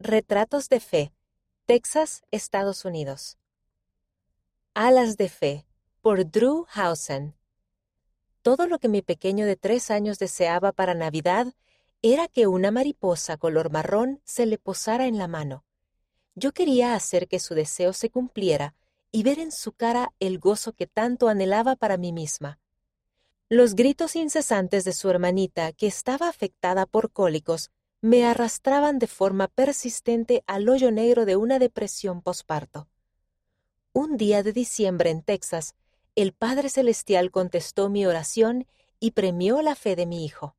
Retratos de Fe, Texas, Estados Unidos. Alas de Fe, por Drew Hausen. Todo lo que mi pequeño de tres años deseaba para Navidad era que una mariposa color marrón se le posara en la mano. Yo quería hacer que su deseo se cumpliera y ver en su cara el gozo que tanto anhelaba para mí misma. Los gritos incesantes de su hermanita, que estaba afectada por cólicos, me arrastraban de forma persistente al hoyo negro de una depresión posparto. Un día de diciembre en Texas, el Padre Celestial contestó mi oración y premió la fe de mi hijo.